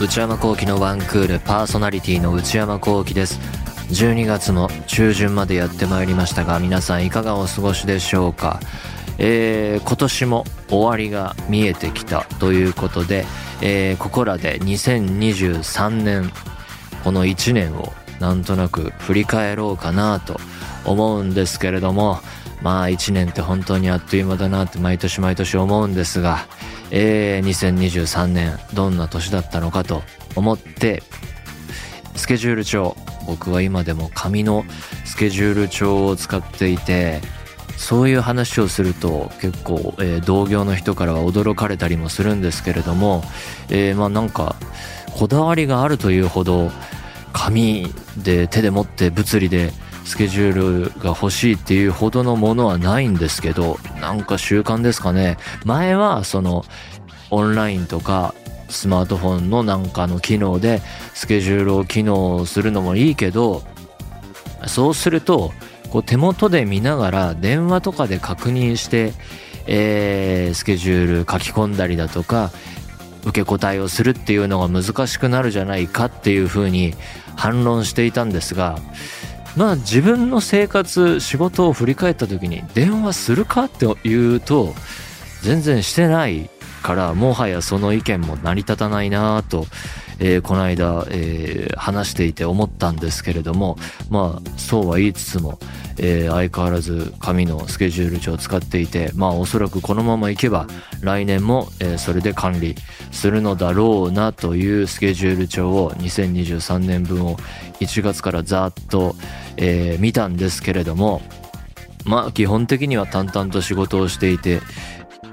内山聖輝のワンクールパーソナリティの内山聖輝です。12月も中旬までやってまいりましたが皆さんいかがお過ごしでしょうか？えー、今年も終わりが見えてきたということで、えー、ここらで2023年この1年をなんとなく振り返ろうかなと思うんですけれどもまあ1年って本当にあっという間だなって毎年毎年思うんですが、えー、2023年どんな年だったのかと思ってスケジュール帳僕は今でも紙のスケジュール帳を使っていてそういう話をすると結構、えー、同業の人からは驚かれたりもするんですけれども、えー、まあなんかこだわりがあるというほど紙で手で持って物理でスケジュールが欲しいっていうほどのものはないんですけどなんか習慣ですかね。前はそのオンラインとかスマートフォンのなんかの機能でスケジュールを機能するのもいいけどそうするとこう手元で見ながら電話とかで確認して、えー、スケジュール書き込んだりだとか受け答えをするっていうのが難しくなるじゃないかっていうふうに反論していたんですがまあ自分の生活仕事を振り返った時に電話するかって言うと全然してないからもはやその意見も成り立たないなと、えー、この間、えー、話していて思ったんですけれどもまあそうは言いつつも、えー、相変わらず紙のスケジュール帳を使っていてまあおそらくこのままいけば来年も、えそれで管理するのだろうなというスケジュール帳を2023年分を1月からざっと、え見たんですけれどもまあ基本的には淡々と仕事をしていて、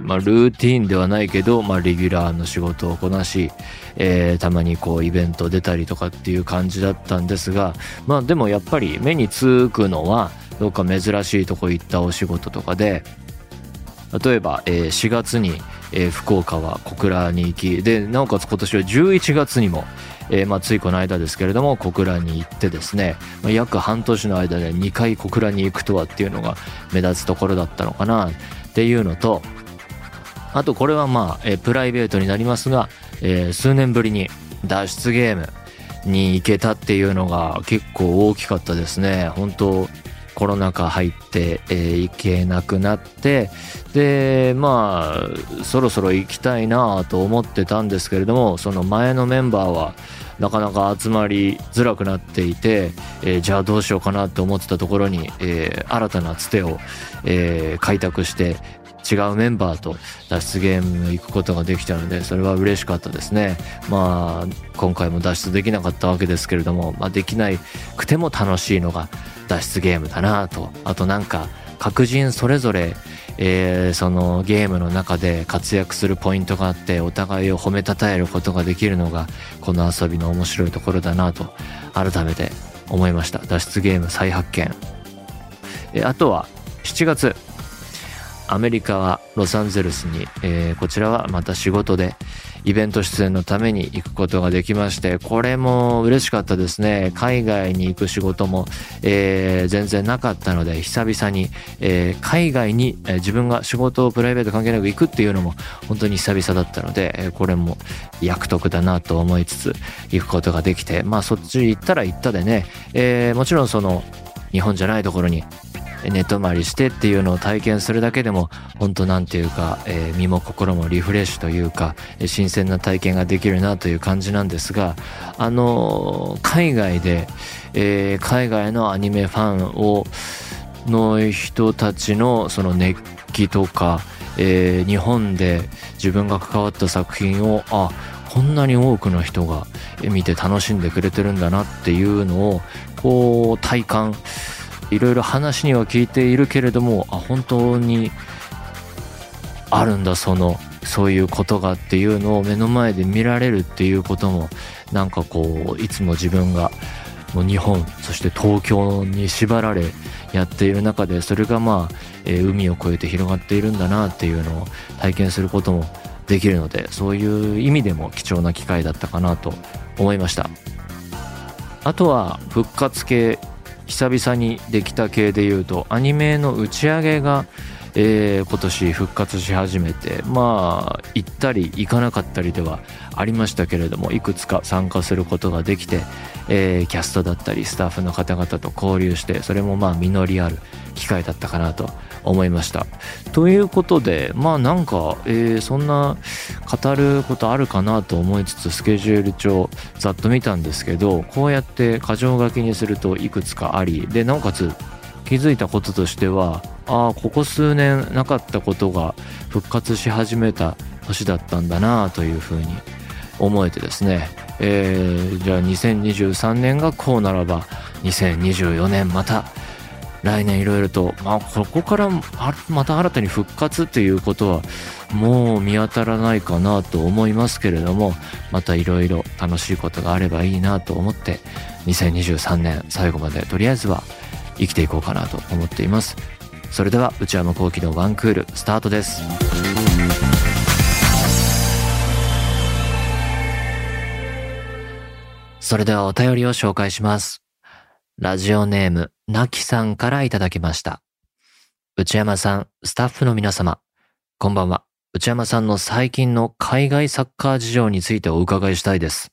まあ、ルーティンではないけど、まあ、レギュラーの仕事をこなし、えー、たまにこうイベント出たりとかっていう感じだったんですが、まあでもやっぱり目につくのは、どっか珍しいとこ行ったお仕事とかで、例えば、えー、4月に、えー、福岡は小倉に行き、で、なおかつ今年は11月にも、えー、まあ、ついこの間ですけれども、小倉に行ってですね、まあ、約半年の間で2回小倉に行くとはっていうのが目立つところだったのかなっていうのと、あとこれはまあ、え、プライベートになりますが、え、数年ぶりに脱出ゲームに行けたっていうのが結構大きかったですね。本当コロナ禍入って、えー、行けなくなってでまあそろそろ行きたいなと思ってたんですけれどもその前のメンバーはなかなか集まりづらくなっていて、えー、じゃあどうしようかなと思ってたところに、えー、新たなつてを、えー、開拓して違うメンバーと脱出ゲーム行くことができたのでそれは嬉しかったですね。まあ今回も脱出できなかったわけですけれども、まあ、できなくても楽しいのが脱出ゲームだなと。あとなんか各人それぞれ、えー、そのゲームの中で活躍するポイントがあってお互いを褒めたたえることができるのがこの遊びの面白いところだなと改めて思いました。脱出ゲーム再発見。えあとは7月アメリカはロサンゼルスに、えー、こちらはまた仕事でイベント出演のために行くことができまして、これも嬉しかったですね。海外に行く仕事も、えー、全然なかったので、久々に、えー、海外に、え、自分が仕事をプライベート関係なく行くっていうのも本当に久々だったので、えこれも役得だなと思いつつ行くことができて、まあそっち行ったら行ったでね、えもちろんその日本じゃないところに寝泊まりしてっていうのを体験するだけでも本当なんていうか、えー、身も心もリフレッシュというか新鮮な体験ができるなという感じなんですがあのー、海外で、えー、海外のアニメファンをの人たちのその熱気とか、えー、日本で自分が関わった作品をあこんなに多くの人が見て楽しんでくれてるんだなっていうのをこう体感いろいろ話には聞いているけれどもあ本当にあるんだそのそういうことがっていうのを目の前で見られるっていうこともなんかこういつも自分がもう日本そして東京に縛られやっている中でそれがまあ、えー、海を越えて広がっているんだなっていうのを体験することもできるのでそういう意味でも貴重な機会だったかなと思いました。あとは復活系久々にできた系でいうとアニメの打ち上げが、えー、今年復活し始めてまあ行ったり行かなかったりではありましたけれどもいくつか参加することができて、えー、キャストだったりスタッフの方々と交流してそれもまあ実りある機会だったかなと思いました。ということでまあなんか、えー、そんな語ることあるかなと思いつつスケジュール帳ざっと見たんですけどこうやって箇条書きにするといくつかありでなおかつ気づいたこととしてはああここ数年なかったことが復活し始めた年だったんだなというふうに思えてですね、えー、じゃあ2023年がこうならば2024年また来年いろいろと、まあ、ここからまた新たに復活っていうことはもう見当たらないかなと思いますけれどもまたいろいろ楽しいことがあればいいなと思って2023年最後までとりあえずは生きていこうかなと思っています。それでは内山昂輝のワンクールスタートです。それではお便りを紹介します。ラジオネームなきさんからいただきました。内山さんスタッフの皆様。こんばんは。内山さんの最近の海外サッカー事情についてお伺いしたいです。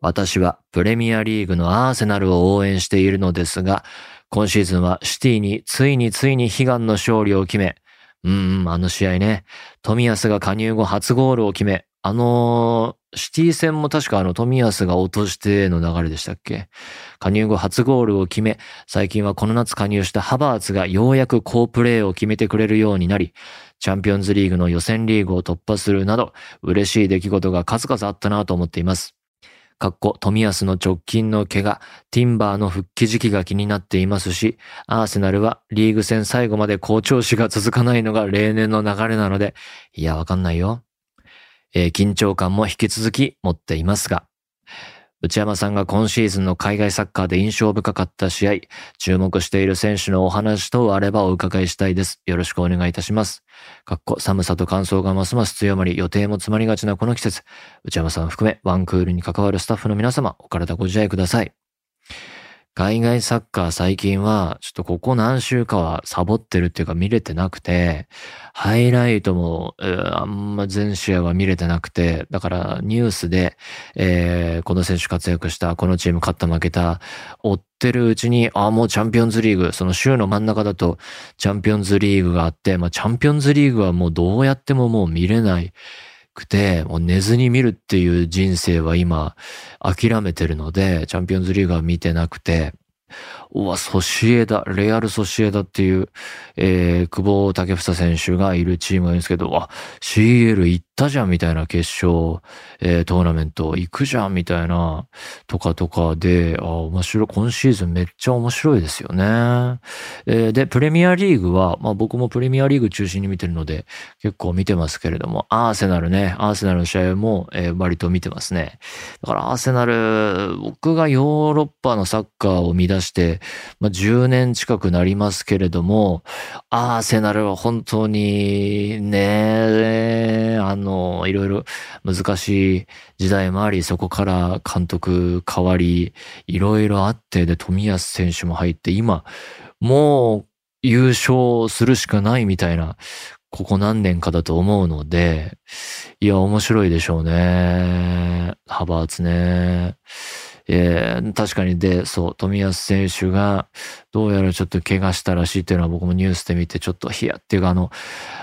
私はプレミアリーグのアーセナルを応援しているのですが、今シーズンはシティについについに悲願の勝利を決め、うん、あの試合ね、富安が加入後初ゴールを決め、あのー、シティ戦も確かあの富安が落としての流れでしたっけ？加入後初ゴールを決め、最近はこの夏加入したハバーツがようやく好プレーを決めてくれるようになり、チャンピオンズリーグの予選リーグを突破するなど、嬉しい出来事が数々あったなと思っています。かっこ、富安の直近の怪我、ティンバーの復帰時期が気になっていますし、アーセナルはリーグ戦最後まで好調子が続かないのが例年の流れなので、いや、わかんないよ。えー、緊張感も引き続き持っていますが、内山さんが今シーズンの海外サッカーで印象深かった試合、注目している選手のお話等あればお伺いしたいです。よろしくお願いいたします。かっこ寒さと乾燥がますます強まり、予定も詰まりがちなこの季節、内山さん含めワンクールに関わるスタッフの皆様、お体ご自愛ください。海外サッカー最近は、ちょっとここ何週かはサボってるっていうか見れてなくて、ハイライトも、あんま全試合は見れてなくて、だからニュースで、えー、この選手活躍した、このチーム勝った負けた、追ってるうちに、ああ、もうチャンピオンズリーグ、その週の真ん中だとチャンピオンズリーグがあって、まあチャンピオンズリーグはもうどうやってももう見れない。くて、もう寝ずに見るっていう人生は今諦めてるので、チャンピオンズリーグは見てなくて、うわ、ソシエダ、レアルソシエダっていう、えー、久保建英選手がいるチームがいるんですけど、あ、CL 行ったじゃんみたいな決勝、えー、トーナメント行くじゃんみたいな、とかとかで、あ、面白い、今シーズンめっちゃ面白いですよね。えー、で、プレミアリーグは、まあ僕もプレミアリーグ中心に見てるので、結構見てますけれども、アーセナルね、アーセナルの試合も、えー、割と見てますね。だからアーセナル、僕がヨーロッパのサッカーを見出して、まあ、10年近くなりますけれども、アーセナルは本当にね、あの、いろいろ難しい時代もあり、そこから監督変わり、いろいろあって、で、富安選手も入って、今、もう優勝するしかないみたいなここ何年かだと思うので、いや、面白いでしょうね。ハバーツね。えー、確かに。で、そう、冨安選手が、どうやらちょっと怪我したらしいっていうのは僕もニュースで見て、ちょっとヒヤっていうか、あの、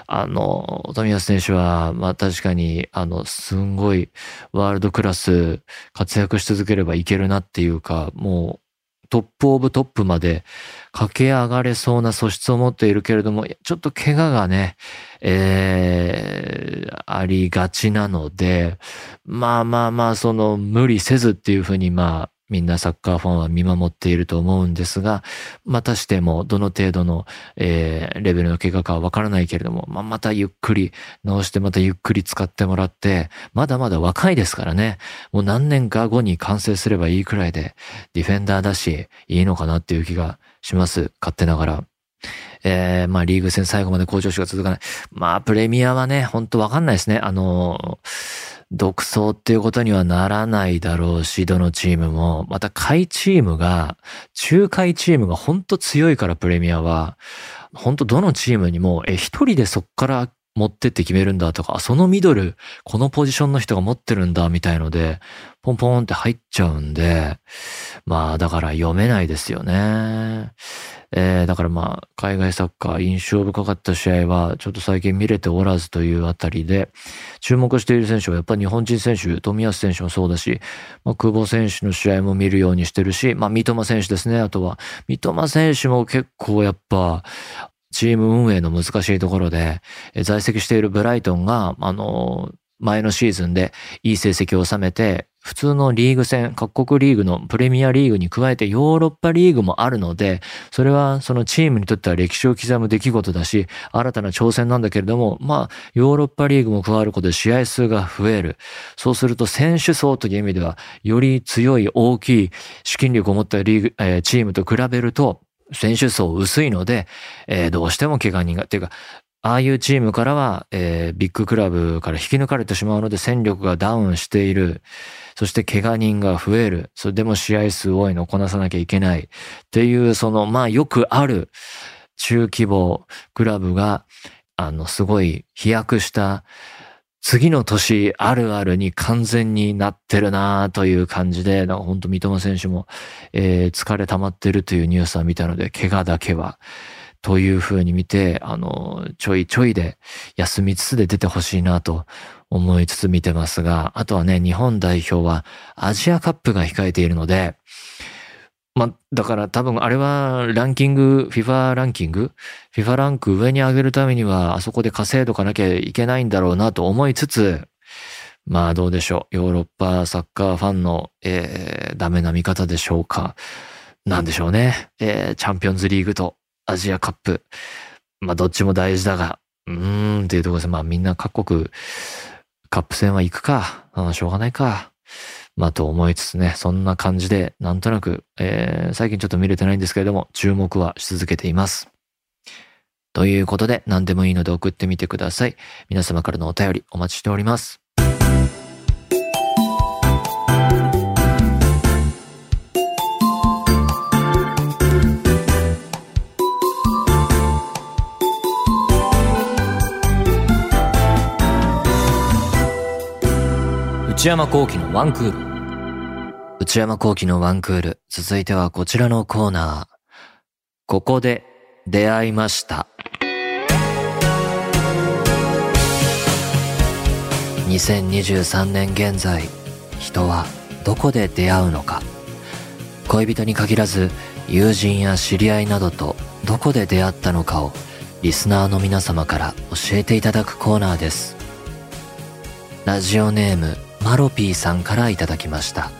あの、冨安選手は、まあ確かに、あの、すんごいワールドクラス活躍し続ければいけるなっていうか、もう、トップオブトップまで駆け上がれそうな素質を持っているけれども、ちょっと怪我がね、えー、ありがちなので、まあまあまあ、その無理せずっていうふうにまあ、みんなサッカーファンは見守っていると思うんですが、またしてもどの程度の、えー、レベルの怪我かはわからないけれども、まあ、またゆっくり直してまたゆっくり使ってもらって、まだまだ若いですからね、もう何年か後に完成すればいいくらいで、ディフェンダーだし、いいのかなっていう気がします。勝手ながら。えー、まあリーグ戦最後まで好調子が続かない。まあプレミアはね、ほんとわかんないですね。あのー独走っていうことにはならないだろうし、どのチームも、また下位チームが、中下位チームが本当強いからプレミアは、本当どのチームにも、え、一人でそっから持ってって決めるんだとか、そのミドル、このポジションの人が持ってるんだみたいので、ポンポンって入っちゃうんで、まあだから読めないですよね。えー、だからまあ、海外サッカー印象深かった試合は、ちょっと最近見れておらずというあたりで、注目している選手はやっぱ日本人選手、富安選手もそうだし、まあ、久保選手の試合も見るようにしてるし、まあ、三笘選手ですね、あとは。三笘選手も結構やっぱ、チーム運営の難しいところで、在籍しているブライトンが、あの、前のシーズンでいい成績を収めて、普通のリーグ戦、各国リーグのプレミアリーグに加えてヨーロッパリーグもあるので、それはそのチームにとっては歴史を刻む出来事だし、新たな挑戦なんだけれども、まあ、ヨーロッパリーグも加わることで試合数が増える。そうすると選手層という意味では、より強い大きい資金力を持ったリーグ、えー、チームと比べると、選手層薄いので、えー、どうしても怪我人が、っていうか、ああいうチームからは、えー、ビッグクラブから引き抜かれてしまうので戦力がダウンしている。そして怪我人が増える。それでも試合数多いのをこなさなきゃいけない。っていう、その、まあよくある中規模クラブが、あの、すごい飛躍した次の年あるあるに完全になってるなという感じで、なんか本当三笘選手も、えー、疲れ溜まってるというニュースは見たので、怪我だけは、というふうに見て、あの、ちょいちょいで休みつつで出てほしいなと思いつつ見てますが、あとはね、日本代表はアジアカップが控えているので、まあだから多分あれはランキング、FIFA ランキング ?FIFA ランク上に上げるためにはあそこで稼いどかなきゃいけないんだろうなと思いつつ、まあどうでしょう。ヨーロッパサッカーファンの、えー、ダメな見方でしょうか。なんでしょうね。えー、チャンピオンズリーグとアジアカップ。まあどっちも大事だが、うーんっていうところです、まあみんな各国カップ戦は行くか。しょうがないか。まあと思いつつね、そんな感じで、なんとなく、えー、最近ちょっと見れてないんですけれども、注目はし続けています。ということで、何でもいいので送ってみてください。皆様からのお便りお待ちしております。内山幸喜のワンクール。内山幸喜のワンクール。続いてはこちらのコーナー。ここで出会いました。2023年現在、人はどこで出会うのか。恋人に限らず、友人や知り合いなどとどこで出会ったのかをリスナーの皆様から教えていただくコーナーです。ラジオネームマロピーさんからいただきました。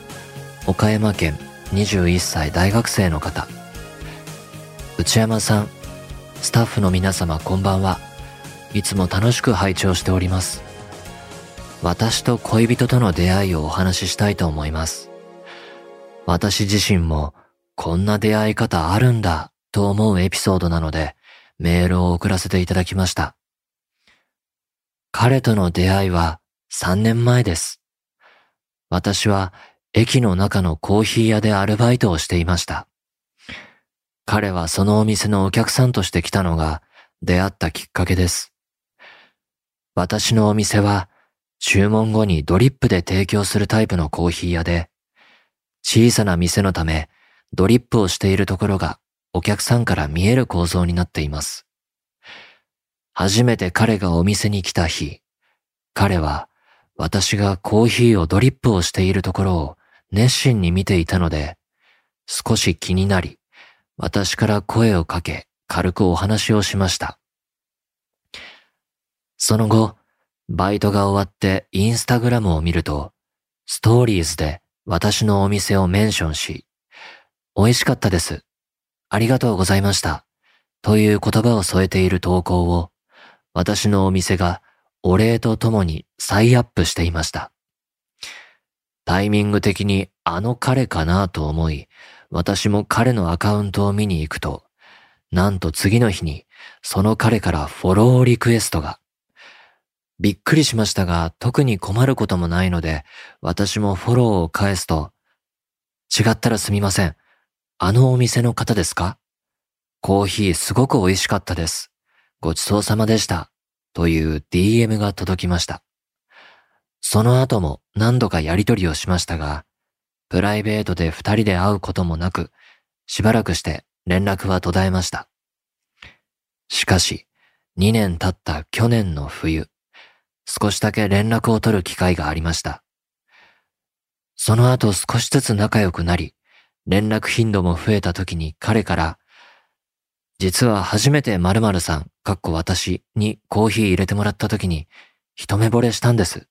岡山県21歳大学生の方。内山さん、スタッフの皆様こんばんは。いつも楽しく拝聴しております。私と恋人との出会いをお話ししたいと思います。私自身もこんな出会い方あるんだと思うエピソードなのでメールを送らせていただきました。彼との出会いは3年前です。私は駅の中のコーヒー屋でアルバイトをしていました。彼はそのお店のお客さんとして来たのが出会ったきっかけです。私のお店は注文後にドリップで提供するタイプのコーヒー屋で、小さな店のためドリップをしているところがお客さんから見える構造になっています。初めて彼がお店に来た日、彼は私がコーヒーをドリップをしているところを熱心に見ていたので、少し気になり、私から声をかけ、軽くお話をしました。その後、バイトが終わってインスタグラムを見ると、ストーリーズで私のお店をメンションし、美味しかったです。ありがとうございました。という言葉を添えている投稿を、私のお店がお礼とともに再アップしていました。タイミング的にあの彼かなと思い、私も彼のアカウントを見に行くと、なんと次の日にその彼からフォローリクエストが。びっくりしましたが、特に困ることもないので、私もフォローを返すと、違ったらすみません。あのお店の方ですか？コーヒーすごく美味しかったです。ごちそうさまでした。という DM が届きました。その後も何度かやりとりをしましたが、プライベートで二人で会うこともなく、しばらくして連絡は途絶えました。しかし、2年経った去年の冬、少しだけ連絡を取る機会がありました。その後少しずつ仲良くなり、連絡頻度も増えた時に彼から、実は初めて〇〇さん、かっこ私にコーヒー入れてもらった時に一目惚れしたんです。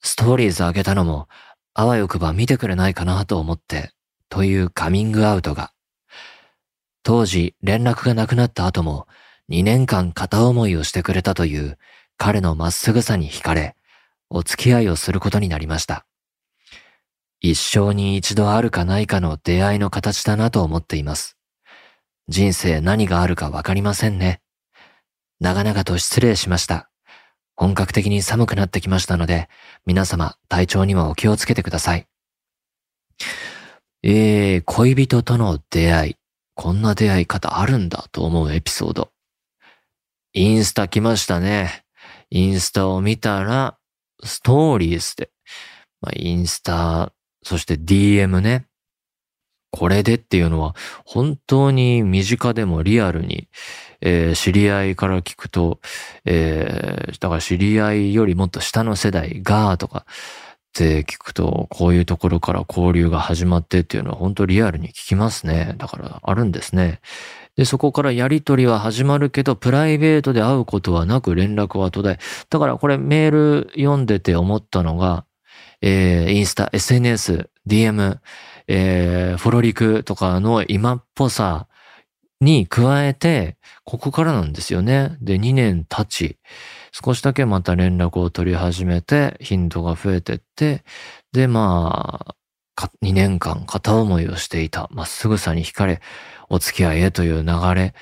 ストーリーズあげたのも、あわよくば見てくれないかなと思って、というカミングアウトが。当時連絡がなくなった後も2年間片思いをしてくれたという彼のまっすぐさに惹かれ、お付き合いをすることになりました。一生に一度あるかないかの出会いの形だなと思っています。人生何があるかわかりませんね。長々と失礼しました。本格的に寒くなってきましたので、皆様体調にはお気をつけてください。えー、恋人との出会い。こんな出会い方あるんだと思うエピソード。インスタ来ましたね。インスタを見たら、ストーリーズで、まあ、インスタ、そして DM ね。これでっていうのは本当に身近でもリアルに、えー、知り合いから聞くと、えー、だから知り合いよりもっと下の世代がとかって聞くと、こういうところから交流が始まってっていうのは本当リアルに聞きますね。だからあるんですね。で、そこからやりとりは始まるけど、プライベートで会うことはなく連絡は途絶え。だからこれメール読んでて思ったのが、えー、インスタ、SNS、DM、えー、フォロリクとかの今っぽさに加えて、ここからなんですよね。で、2年経ち、少しだけまた連絡を取り始めて、頻度が増えてって、で、まあ、2年間片思いをしていた、まっすぐさに惹かれ、お付き合いへという流れ、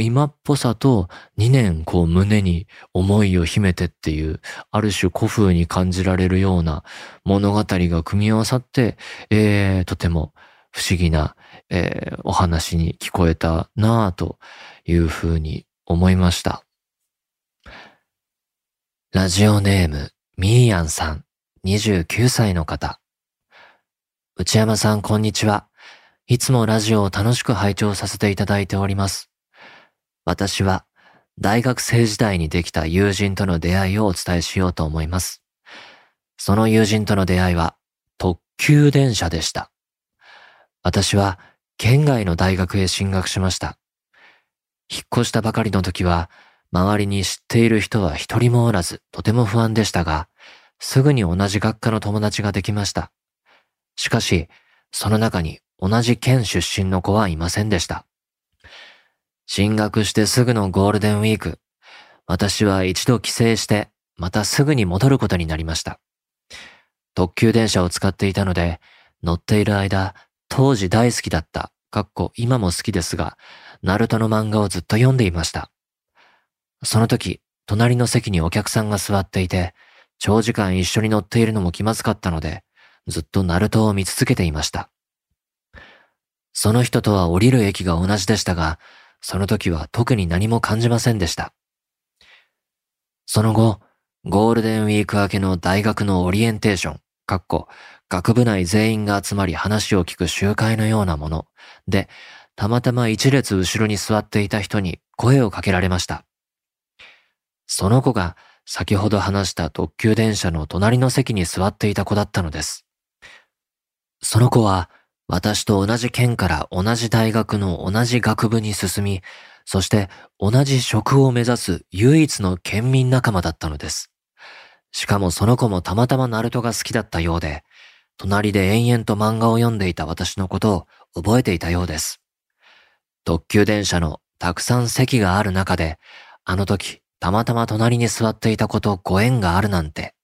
今っぽさと2年こう胸に思いを秘めてっていう、ある種古風に感じられるような物語が組み合わさって、えー、とても不思議な、えー、お話に聞こえたなぁというふうに思いました。ラジオネーム、ミーヤンさん、29歳の方。内山さん、こんにちは。いつもラジオを楽しく拝聴させていただいております。私は大学生時代にできた友人との出会いをお伝えしようと思います。その友人との出会いは特急電車でした。私は県外の大学へ進学しました。引っ越したばかりの時は周りに知っている人は一人もおらずとても不安でしたが、すぐに同じ学科の友達ができました。しかし、その中に同じ県出身の子はいませんでした。進学してすぐのゴールデンウィーク、私は一度帰省して、またすぐに戻ることになりました。特急電車を使っていたので、乗っている間、当時大好きだった、かっこ今も好きですが、ナルトの漫画をずっと読んでいました。その時、隣の席にお客さんが座っていて、長時間一緒に乗っているのも気まずかったので、ずっとナルトを見続けていました。その人とは降りる駅が同じでしたが、その時は特に何も感じませんでした。その後、ゴールデンウィーク明けの大学のオリエンテーション、かっこ、学部内全員が集まり話を聞く集会のようなもので、たまたま一列後ろに座っていた人に声をかけられました。その子が先ほど話した特急電車の隣の席に座っていた子だったのです。その子は私と同じ県から同じ大学の同じ学部に進み、そして同じ職を目指す唯一の県民仲間だったのです。しかもその子もたまたまナルトが好きだったようで、隣で延々と漫画を読んでいた私のことを覚えていたようです。特急電車のたくさん席がある中で、あの時たまたま隣に座っていたことご縁があるなんて。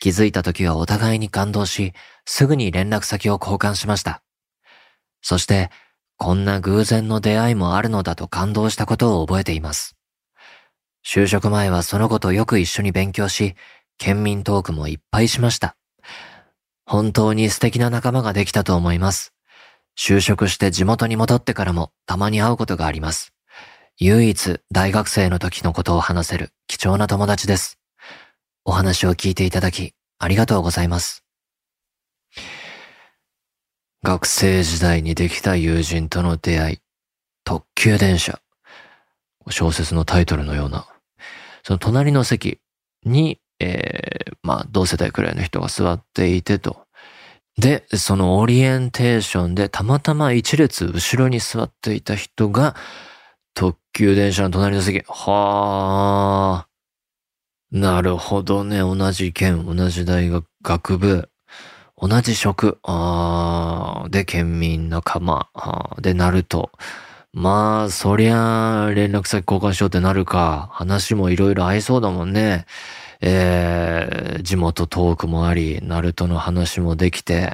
気づいた時はお互いに感動し、すぐに連絡先を交換しました。そして、こんな偶然の出会いもあるのだと感動したことを覚えています。就職前はその子とよく一緒に勉強し、県民トークもいっぱいしました。本当に素敵な仲間ができたと思います。就職して地元に戻ってからもたまに会うことがあります。唯一大学生の時のことを話せる貴重な友達です。お話を聞いていただきありがとうございます。学生時代にできた友人との出会い、特急電車。小説のタイトルのような。その隣の席に、えー、まあ同世代くらいの人が座っていてと。で、そのオリエンテーションでたまたま一列後ろに座っていた人が、特急電車の隣の席。はあ。なるほどね。同じ県、同じ大学、学部、同じ職、あで、県民仲間、で、なると。まあ、そりゃ、連絡先交換しようってなるか。話もいろいろ合いそうだもんね。えー、地元トークもあり、ナルトの話もできて、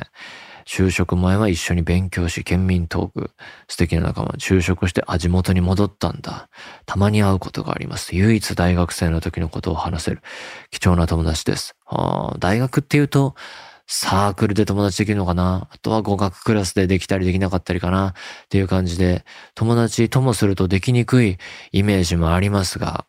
就職前は一緒に勉強し、県民トーク、素敵な仲間、就職して、あ、地元に戻ったんだ。たまに会うことがあります。唯一大学生の時のことを話せる。貴重な友達です。あ大学っていうと、サークルで友達できるのかな？あとは語学クラスでできたりできなかったりかな？っていう感じで、友達ともするとできにくいイメージもありますが、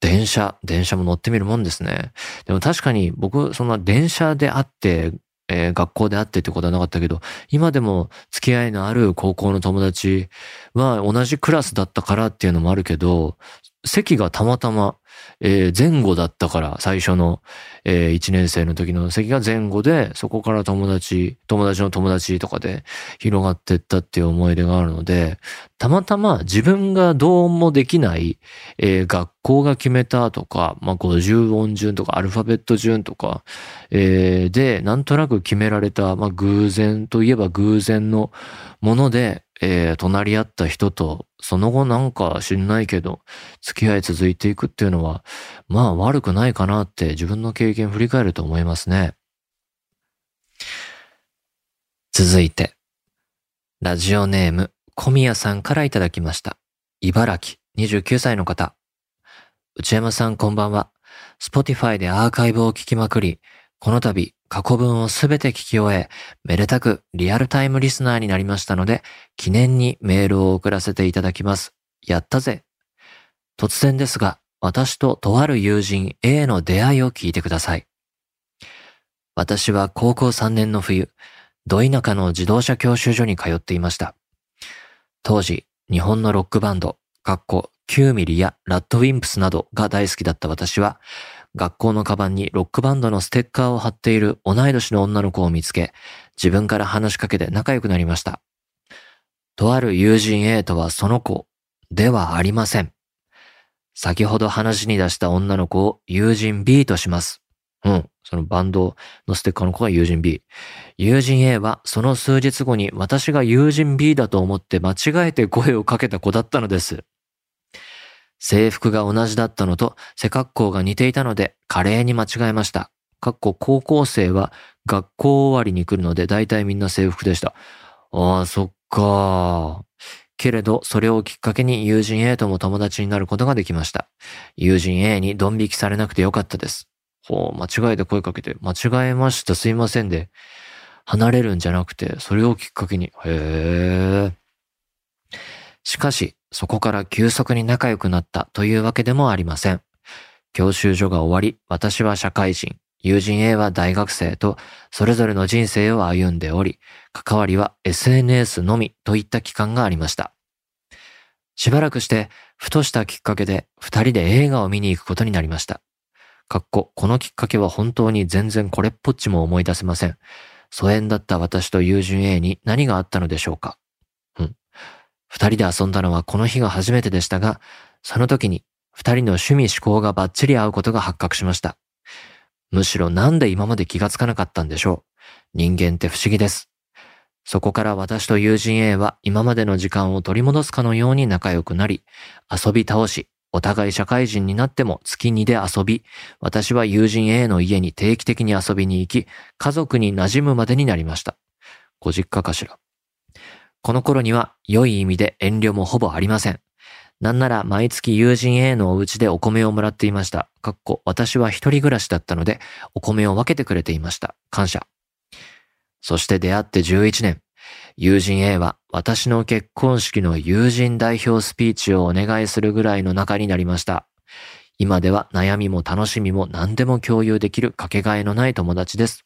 電車、電車も乗ってみるもんですね。でも確かに僕、そんな電車であって、えー、学校であってってことはなかったけど、今でも付き合いのある高校の友達は同じクラスだったからっていうのもあるけど、席がたまたまえー、前後だったから、最初の、えー、1年生の時の席が前後で、そこから友達、友達の友達とかで広がってったっていう思い出があるので、たまたま自分がどうもできない、えー、学校が決めたとか、まあ、50音順とかアルファベット順とか、えー、で、なんとなく決められた、まあ、偶然といえば偶然のもので、えー、隣り合った人と、その後なんか知んないけど、付き合い続いていくっていうのは、まあ悪くないかなって自分の経験振り返ると思いますね。続いて、ラジオネーム、小宮さんからいただきました。茨城、29歳の方。内山さんこんばんは。Spotify でアーカイブを聞きまくり、この度、過去文をすべて聞き終え、めでたくリアルタイムリスナーになりましたので、記念にメールを送らせていただきます。やったぜ。突然ですが、私ととある友人 A の出会いを聞いてください。私は高校3年の冬、ど田舎の自動車教習所に通っていました。当時、日本のロックバンド、かっこ9ミリやラッドウィンプスなどが大好きだった私は、学校のカバンにロックバンドのステッカーを貼っている同い年の女の子を見つけ、自分から話しかけて仲良くなりました。とある友人 A とはその子ではありません。先ほど話に出した女の子を友人 B とします。うん。そのバンドのステッカーの子が友人 B。友人 A はその数日後に私が友人 B だと思って間違えて声をかけた子だったのです。制服が同じだったのと背格好が似ていたので華麗に間違えました。かっこ高校生は学校終わりに来るので大体みんな制服でした。ああ、そっか。けれど、それをきっかけに友人 A とも友達になることができました。友人 A にドン引きされなくてよかったです。ほう、間違えて声かけて、間違えました、すいませんで、離れるんじゃなくて、それをきっかけに、へえ。しかし、そこから急速に仲良くなったというわけでもありません。教習所が終わり、私は社会人、友人 A は大学生と、それぞれの人生を歩んでおり、関わりは SNS のみといった期間がありました。しばらくして、ふとしたきっかけで二人で映画を見に行くことになりました。かっこ、このきっかけは本当に全然これっぽっちも思い出せません。疎遠だった私と友人 A に何があったのでしょうか。うん二人で遊んだのはこの日が初めてでしたが、その時に二人の趣味思考がバッチリ合うことが発覚しました。むしろなんで今まで気がつかなかったんでしょう。人間って不思議です。そこから私と友人 A は今までの時間を取り戻すかのように仲良くなり、遊び倒し、お互い社会人になっても月2で遊び、私は友人 A の家に定期的に遊びに行き、家族に馴染むまでになりました。ご実家かしら。この頃には良い意味で遠慮もほぼありません。なんなら毎月友人 A のお家でお米をもらっていました。かっこ、私は一人暮らしだったので、お米を分けてくれていました。感謝。そして出会って11年。友人 A は私の結婚式の友人代表スピーチをお願いするぐらいの仲になりました。今では悩みも楽しみも何でも共有できるかけがえのない友達です。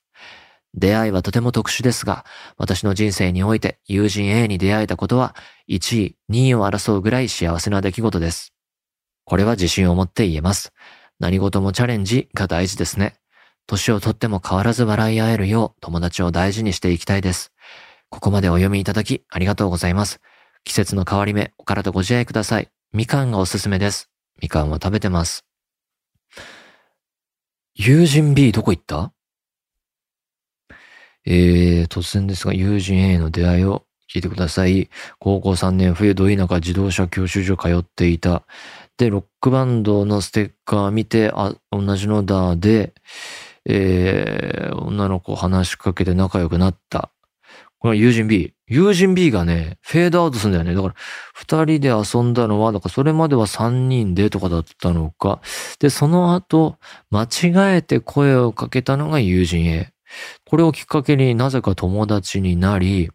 出会いはとても特殊ですが、私の人生において友人 A に出会えたことは1位、2位を争うぐらい幸せな出来事です。これは自信を持って言えます。何事もチャレンジが大事ですね。年をとっても変わらず笑い合えるよう友達を大事にしていきたいです。ここまでお読みいただきありがとうございます。季節の変わり目、お体ご自愛ください。みかんがおすすめです。みかんを食べてます。友人 B どこ行った？えー、突然ですが、友人 A の出会いを聞いてください。高校3年冬ど田舎自動車教習所通っていた。で、ロックバンドのステッカー見て、あ、同じのだ。で、えー、女の子話しかけて仲良くなった。これは友人 B。友人 B がね、フェードアウトするんだよね。だから、二人で遊んだのは、だからそれまでは三人でとかだったのか。で、その後、間違えて声をかけたのが友人 A。これをきっかけになぜか友達になり、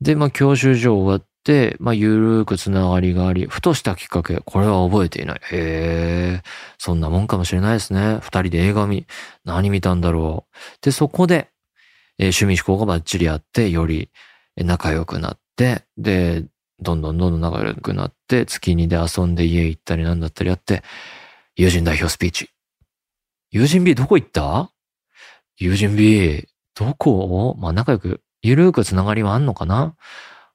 で、まあ、教習所終わって、まあ、ゆるーくつながりがあり、ふとしたきっかけ、これは覚えていない。へえ、そんなもんかもしれないですね。二人で映画見、何見たんだろう。で、そこで、えー、趣味思考がバッチリあって、より仲良くなって、で、どんどんどんどん仲良くなって、月2で遊んで家行ったりなんだったりやって、友人代表スピーチ。友人 B どこ行った？友人 B、どこを？まあ仲良く、ゆるーくつながりはあんのかな？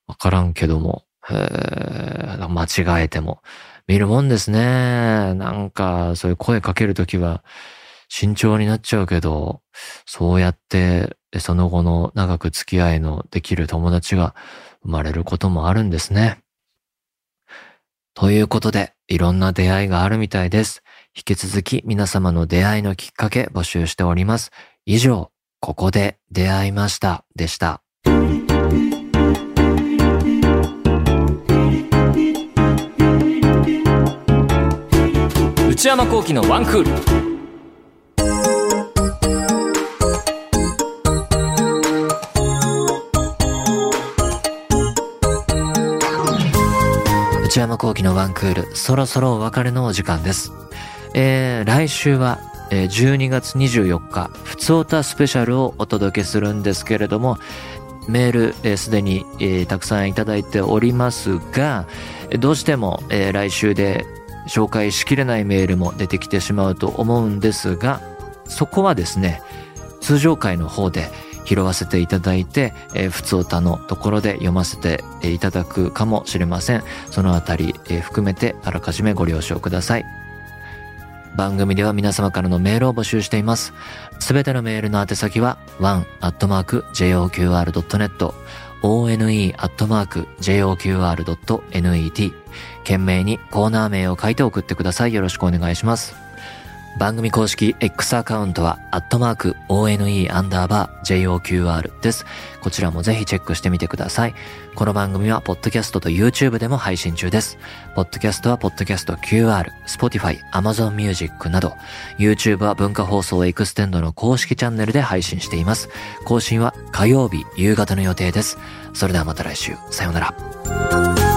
わからんけども。えー、間違えても。見るもんですね。なんか、そういう声かけるときは、慎重になっちゃうけど、そうやって、その後の長く付き合いのできる友達が生まれることもあるんですね。ということで、いろんな出会いがあるみたいです。引き続き皆様の出会いのきっかけ募集しております。以上、ここで出会いましたでした。内山幸喜のワンクール。内山幸喜のワンクール、そろそろお別れのお時間です。えー、来週は、え、12月24日、ふつおたスペシャルをお届けするんですけれども、メールすで、に、え、たくさんいただいておりますが、どうしても、え、来週で紹介しきれないメールも出てきてしまうと思うんですが、そこはですね、通常回の方で、拾わせていただいて、えー、ふつおたのところで読ませていただくかもしれません。そのあたり、えー、含めてあらかじめご了承ください。番組では皆様からのメールを募集しています。すべてのメールの宛先は one.joqr.net one.joqr.net 懸命にコーナー名を書いて送ってください。よろしくお願いします。番組公式 X アカウントは、アットマーク、ONE アンダーバー JOQR です。こちらもぜひチェックしてみてください。この番組は、ポッドキャストと YouTube でも配信中です。ポッドキャストは、ポッドキャスト QR、Spotify、Amazon Music など、YouTube は文化放送エクステンドの公式チャンネルで配信しています。更新は火曜日夕方の予定です。それではまた来週。さようなら。